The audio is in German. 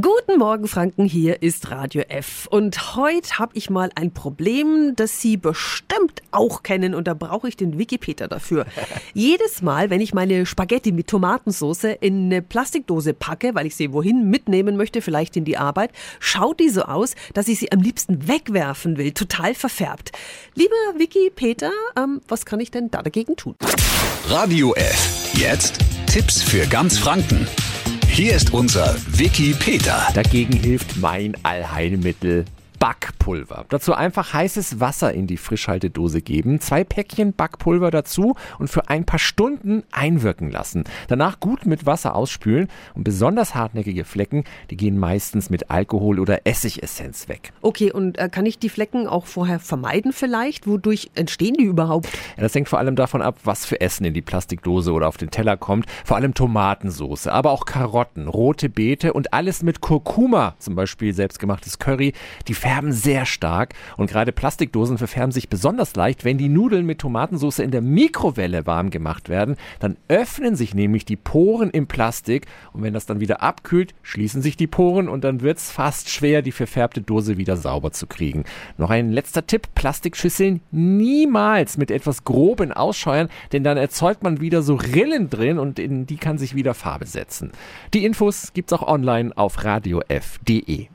Guten Morgen, Franken. Hier ist Radio F. Und heute habe ich mal ein Problem, das Sie bestimmt auch kennen. Und da brauche ich den Wikipedia dafür. Jedes Mal, wenn ich meine Spaghetti mit Tomatensauce in eine Plastikdose packe, weil ich sie wohin mitnehmen möchte, vielleicht in die Arbeit, schaut die so aus, dass ich sie am liebsten wegwerfen will. Total verfärbt. Lieber Wikipedia, ähm, was kann ich denn da dagegen tun? Radio F. Jetzt Tipps für ganz Franken. Hier ist unser Wiki Peter. Dagegen hilft mein Allheilmittel Backpulver. Dazu einfach heißes Wasser in die Frischhaltedose geben, zwei Päckchen Backpulver dazu und für ein paar Stunden einwirken lassen. Danach gut mit Wasser ausspülen und besonders hartnäckige Flecken, die gehen meistens mit Alkohol oder Essigessenz weg. Okay, und äh, kann ich die Flecken auch vorher vermeiden vielleicht? Wodurch entstehen die überhaupt? Ja, das hängt vor allem davon ab, was für Essen in die Plastikdose oder auf den Teller kommt. Vor allem Tomatensauce, aber auch Karotten, rote Beete und alles mit Kurkuma, zum Beispiel selbstgemachtes Curry, die verfärben sehr stark und gerade Plastikdosen verfärben sich besonders leicht, wenn die Nudeln mit Tomatensauce in der Mikrowelle warm gemacht werden. Dann öffnen sich nämlich die Poren im Plastik und wenn das dann wieder abkühlt, schließen sich die Poren und dann wird es fast schwer, die verfärbte Dose wieder sauber zu kriegen. Noch ein letzter Tipp, Plastikschüsseln niemals mit etwas Groben ausscheuern, denn dann erzeugt man wieder so Rillen drin und in die kann sich wieder Farbe setzen. Die Infos gibt's auch online auf radiof.de.